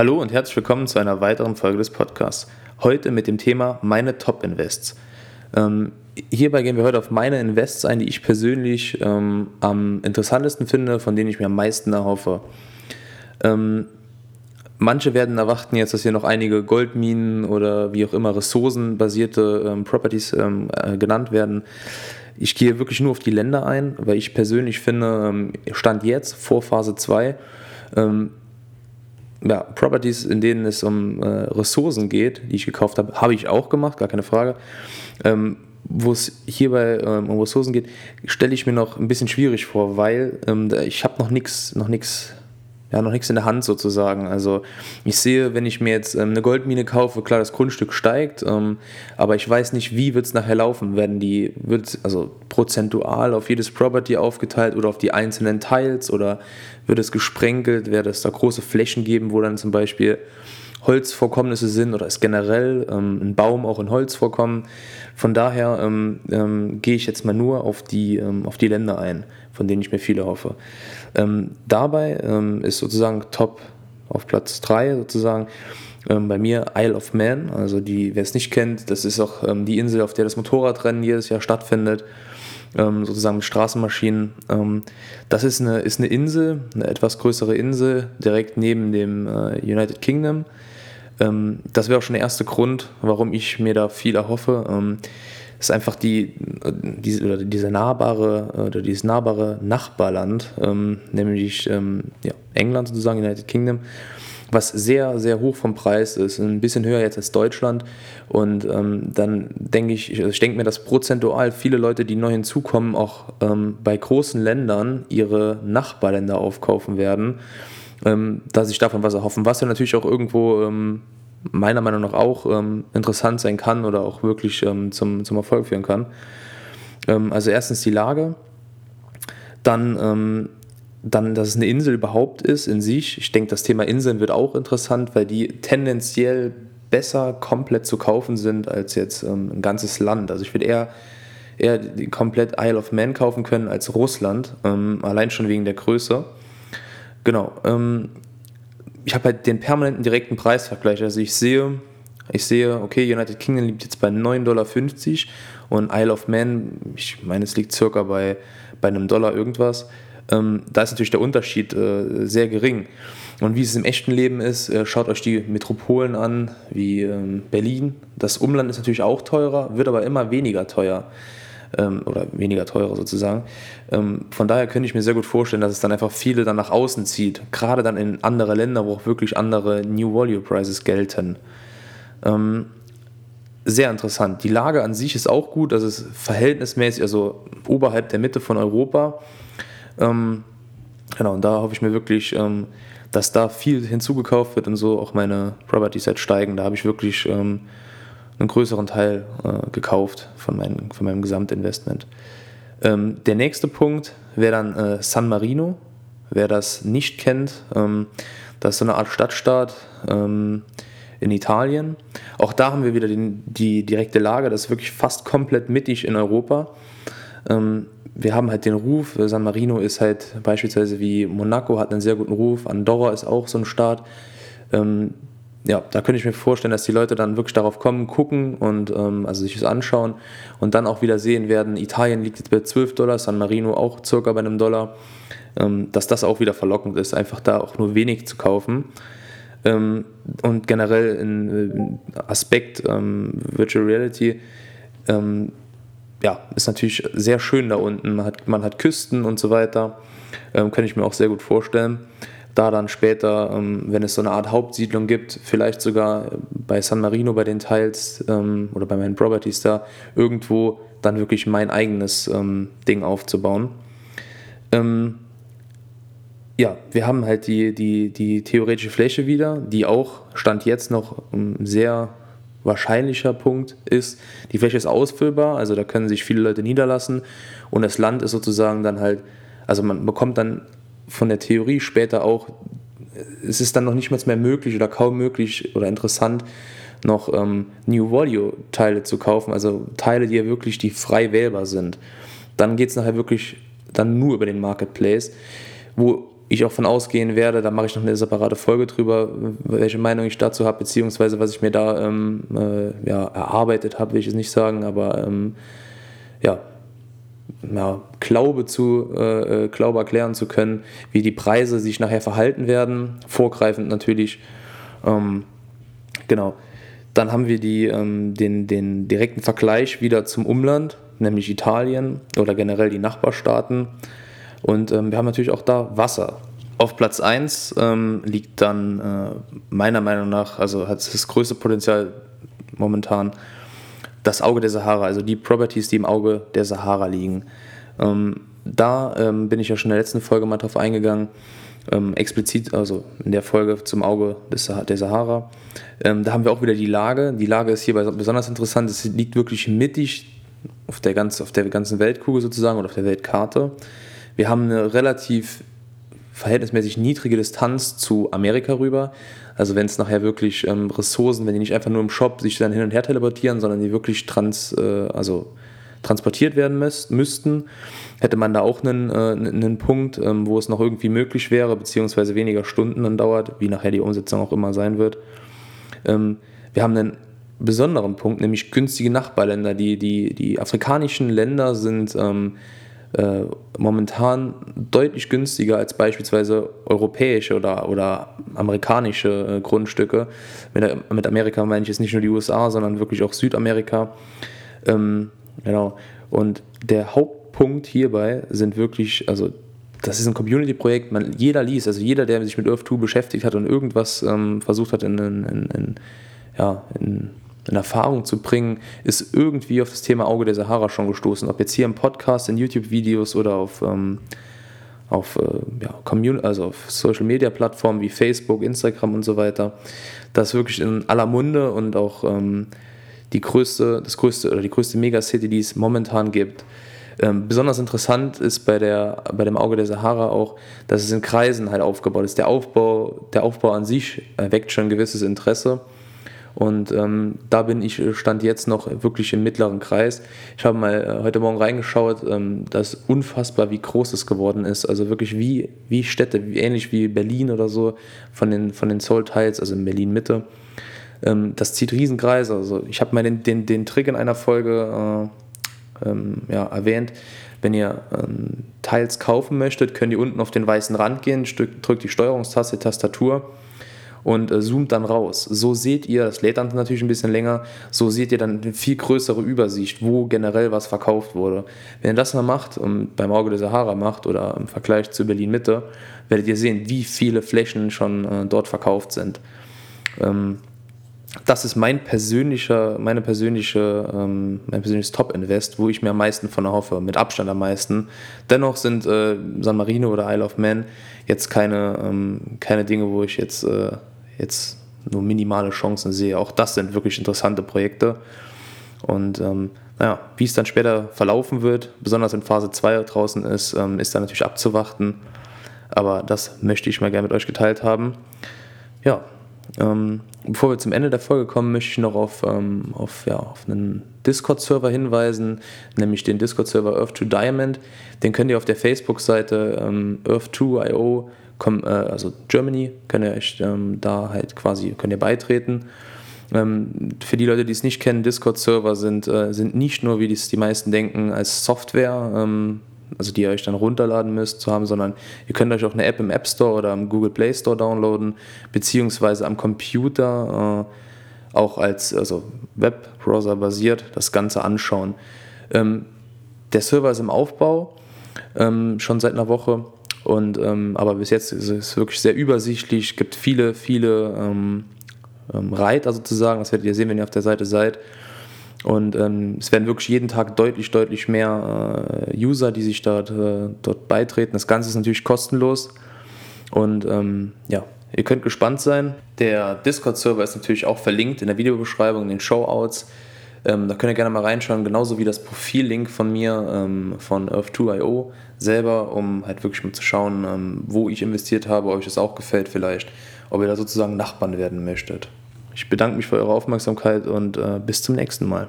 Hallo und herzlich willkommen zu einer weiteren Folge des Podcasts. Heute mit dem Thema meine Top Invests. Ähm, hierbei gehen wir heute auf meine Invests ein, die ich persönlich ähm, am interessantesten finde, von denen ich mir am meisten erhoffe. Ähm, manche werden erwarten jetzt, dass hier noch einige Goldminen oder wie auch immer ressourcenbasierte ähm, Properties ähm, äh, genannt werden. Ich gehe wirklich nur auf die Länder ein, weil ich persönlich finde, ähm, Stand jetzt vor Phase 2, ja, Properties, in denen es um äh, Ressourcen geht, die ich gekauft habe, habe ich auch gemacht, gar keine Frage. Ähm, wo es hierbei ähm, um Ressourcen geht, stelle ich mir noch ein bisschen schwierig vor, weil ähm, ich habe noch nichts noch nichts ja, noch nichts in der Hand sozusagen. Also ich sehe, wenn ich mir jetzt ähm, eine Goldmine kaufe, klar, das Grundstück steigt, ähm, aber ich weiß nicht, wie wird es nachher laufen. Werden die, wird also prozentual auf jedes Property aufgeteilt oder auf die einzelnen Teils oder wird es gesprenkelt, wird es da große Flächen geben, wo dann zum Beispiel Holzvorkommnisse sind oder ist generell ähm, ein Baum auch in Holz vorkommen. Von daher ähm, ähm, gehe ich jetzt mal nur auf die, ähm, auf die Länder ein, von denen ich mir viele hoffe. Ähm, dabei ähm, ist sozusagen Top auf Platz 3 sozusagen bei mir Isle of Man. Also die, wer es nicht kennt, das ist auch die Insel, auf der das Motorradrennen jedes Jahr stattfindet. Sozusagen mit Straßenmaschinen. das ist eine, ist eine Insel, eine etwas größere Insel, direkt neben dem äh, United Kingdom. Ähm, das wäre auch schon der erste Grund, warum ich mir da viel erhoffe. Ähm, ist einfach die, die, oder diese nahbare oder dieses nahbare Nachbarland, ähm, nämlich ähm, ja, England sozusagen, United Kingdom, was sehr, sehr hoch vom Preis ist, ein bisschen höher jetzt als Deutschland. Und ähm, dann denke ich, also ich denke mir, dass prozentual viele Leute, die neu hinzukommen, auch ähm, bei großen Ländern ihre Nachbarländer aufkaufen werden ähm, dass sich davon was erhoffen, was ja natürlich auch irgendwo ähm, meiner Meinung nach auch ähm, interessant sein kann oder auch wirklich ähm, zum, zum Erfolg führen kann. Also erstens die Lage, dann, dann, dass es eine Insel überhaupt ist in sich. Ich denke, das Thema Inseln wird auch interessant, weil die tendenziell besser komplett zu kaufen sind als jetzt ein ganzes Land. Also ich würde eher eher komplett Isle of Man kaufen können als Russland, allein schon wegen der Größe. Genau. Ähm, ich habe halt den permanenten direkten Preisvergleich. Also ich sehe, ich sehe, okay, United Kingdom liegt jetzt bei 9,50 Dollar und Isle of Man, ich meine, es liegt circa bei, bei einem Dollar irgendwas. Ähm, da ist natürlich der Unterschied äh, sehr gering. Und wie es im echten Leben ist, äh, schaut euch die Metropolen an, wie ähm, Berlin. Das Umland ist natürlich auch teurer, wird aber immer weniger teuer ähm, oder weniger teurer sozusagen. Ähm, von daher könnte ich mir sehr gut vorstellen, dass es dann einfach viele dann nach außen zieht, gerade dann in andere Länder, wo auch wirklich andere New Value Prices gelten. Ähm, sehr interessant. Die Lage an sich ist auch gut, das ist verhältnismäßig, also oberhalb der Mitte von Europa. Ähm, genau, und da hoffe ich mir wirklich, ähm, dass da viel hinzugekauft wird und so auch meine Properties halt steigen. Da habe ich wirklich ähm, einen größeren Teil äh, gekauft von, mein, von meinem Gesamtinvestment. Ähm, der nächste Punkt wäre dann äh, San Marino. Wer das nicht kennt, ähm, das ist so eine Art Stadtstaat ähm, in Italien. Auch da haben wir wieder den, die direkte Lage, das ist wirklich fast komplett mittig in Europa. Ähm, wir haben halt den Ruf, San Marino ist halt beispielsweise wie Monaco, hat einen sehr guten Ruf, Andorra ist auch so ein Staat. Ähm, ja, da könnte ich mir vorstellen, dass die Leute dann wirklich darauf kommen, gucken und ähm, also sich das anschauen und dann auch wieder sehen werden, Italien liegt jetzt bei 12 Dollar, San Marino auch circa bei einem Dollar, ähm, dass das auch wieder verlockend ist, einfach da auch nur wenig zu kaufen. Ähm, und generell in, Aspekt ähm, Virtual Reality, ähm, ja, ist natürlich sehr schön da unten. Man hat, man hat Küsten und so weiter, ähm, kann ich mir auch sehr gut vorstellen da dann später, ähm, wenn es so eine Art Hauptsiedlung gibt, vielleicht sogar bei San Marino, bei den Teils ähm, oder bei meinen Properties da, irgendwo dann wirklich mein eigenes ähm, Ding aufzubauen. Ähm, ja, wir haben halt die, die, die theoretische Fläche wieder, die auch Stand jetzt noch ein sehr wahrscheinlicher Punkt ist. Die Fläche ist ausfüllbar, also da können sich viele Leute niederlassen und das Land ist sozusagen dann halt, also man bekommt dann von der Theorie später auch, es ist dann noch nicht mal mehr möglich oder kaum möglich oder interessant, noch ähm, New Value Teile zu kaufen, also Teile, die ja wirklich die frei wählbar sind. Dann geht es nachher wirklich dann nur über den Marketplace, wo ich auch von ausgehen werde, da mache ich noch eine separate Folge drüber, welche Meinung ich dazu habe, beziehungsweise was ich mir da ähm, äh, ja, erarbeitet habe, will ich es nicht sagen, aber ähm, ja, ja, Glaube zu äh, äh, Glaube erklären zu können, wie die Preise sich nachher verhalten werden, vorgreifend natürlich. Ähm, genau. Dann haben wir die, ähm, den, den direkten Vergleich wieder zum Umland, nämlich Italien oder generell die Nachbarstaaten. Und ähm, wir haben natürlich auch da Wasser. Auf Platz 1 ähm, liegt dann äh, meiner Meinung nach, also hat das größte Potenzial momentan, das Auge der Sahara, also die Properties, die im Auge der Sahara liegen. Ähm, da ähm, bin ich ja schon in der letzten Folge mal drauf eingegangen, ähm, explizit, also in der Folge zum Auge des, der Sahara. Ähm, da haben wir auch wieder die Lage. Die Lage ist hierbei besonders interessant. Es liegt wirklich mittig auf der, ganz, auf der ganzen Weltkugel sozusagen oder auf der Weltkarte. Wir haben eine relativ verhältnismäßig niedrige Distanz zu Amerika rüber. Also wenn es nachher wirklich ähm, Ressourcen, wenn die nicht einfach nur im Shop sich dann hin und her teleportieren, sondern die wirklich trans, äh, also transportiert werden müssten, hätte man da auch einen, äh, einen Punkt, ähm, wo es noch irgendwie möglich wäre, beziehungsweise weniger Stunden dann dauert, wie nachher die Umsetzung auch immer sein wird. Ähm, wir haben einen besonderen Punkt, nämlich günstige Nachbarländer. Die, die, die afrikanischen Länder sind ähm, äh, momentan deutlich günstiger als beispielsweise europäische oder, oder amerikanische äh, Grundstücke. Mit, mit, Amerika meine ich jetzt nicht nur die USA, sondern wirklich auch Südamerika. Ähm, genau. Und der Hauptpunkt hierbei sind wirklich, also das ist ein Community-Projekt, jeder liest, also jeder, der sich mit Earth 2 beschäftigt hat und irgendwas ähm, versucht hat in, in, in, ja, in in Erfahrung zu bringen, ist irgendwie auf das Thema Auge der Sahara schon gestoßen. Ob jetzt hier im Podcast, in YouTube-Videos oder auf, ähm, auf, äh, ja, Commun also auf Social Media Plattformen wie Facebook, Instagram und so weiter. Das ist wirklich in aller Munde und auch ähm, die größte, das größte oder die größte Megacity, die es momentan gibt. Ähm, besonders interessant ist bei, der, bei dem Auge der Sahara auch, dass es in Kreisen halt aufgebaut ist. Der Aufbau, der Aufbau an sich erweckt schon ein gewisses Interesse. Und ähm, da bin ich, äh, stand jetzt noch wirklich im mittleren Kreis. Ich habe mal äh, heute Morgen reingeschaut, ähm, das ist unfassbar, wie groß es geworden ist. Also wirklich wie, wie Städte, wie, ähnlich wie Berlin oder so, von den, von den Seoul-Teils, also in Berlin-Mitte. Ähm, das zieht Riesenkreise. Also ich habe mal den, den, den Trick in einer Folge äh, ähm, ja, erwähnt. Wenn ihr ähm, Teils kaufen möchtet, könnt ihr unten auf den weißen Rand gehen, drückt die Steuerungstaste, Tastatur und äh, zoomt dann raus. So seht ihr, das lädt dann natürlich ein bisschen länger, so seht ihr dann eine viel größere Übersicht, wo generell was verkauft wurde. Wenn ihr das mal macht und beim Auge der Sahara macht oder im Vergleich zu Berlin Mitte, werdet ihr sehen, wie viele Flächen schon äh, dort verkauft sind. Ähm, das ist mein persönlicher, meine persönliche, ähm, mein persönliches Top-Invest, wo ich mir am meisten von erhoffe, mit Abstand am meisten. Dennoch sind äh, San Marino oder Isle of Man jetzt keine, ähm, keine Dinge, wo ich jetzt äh, jetzt nur minimale Chancen sehe. Auch das sind wirklich interessante Projekte. Und ähm, naja, wie es dann später verlaufen wird, besonders wenn Phase 2 draußen ist, ähm, ist dann natürlich abzuwarten. Aber das möchte ich mal gerne mit euch geteilt haben. Ja, ähm, bevor wir zum Ende der Folge kommen, möchte ich noch auf, ähm, auf, ja, auf einen Discord-Server hinweisen, nämlich den Discord-Server Earth2 Diamond. Den könnt ihr auf der Facebook-Seite ähm, Earth2.io äh, also Germany, könnt ihr euch ähm, da halt quasi, könnt ihr beitreten. Ähm, für die Leute, die es nicht kennen, Discord-Server sind, äh, sind nicht nur, wie dies die meisten denken, als Software, ähm, also die ihr euch dann runterladen müsst, zu haben, sondern ihr könnt euch auch eine App im App Store oder im Google Play Store downloaden, beziehungsweise am Computer äh, auch als also Webbrowser basiert das Ganze anschauen. Ähm, der Server ist im Aufbau, ähm, schon seit einer Woche. Und, ähm, aber bis jetzt ist es wirklich sehr übersichtlich, gibt viele, viele ähm, ähm, Reiter sozusagen, das werdet ihr sehen, wenn ihr auf der Seite seid. Und ähm, es werden wirklich jeden Tag deutlich, deutlich mehr äh, User, die sich dort, äh, dort beitreten. Das Ganze ist natürlich kostenlos. Und ähm, ja, ihr könnt gespannt sein. Der Discord-Server ist natürlich auch verlinkt in der Videobeschreibung, in den Showouts. Ähm, da könnt ihr gerne mal reinschauen, genauso wie das Profil-Link von mir ähm, von Earth2.io selber, um halt wirklich mal zu schauen, ähm, wo ich investiert habe, ob euch das auch gefällt vielleicht, ob ihr da sozusagen Nachbarn werden möchtet. Ich bedanke mich für eure Aufmerksamkeit und äh, bis zum nächsten Mal.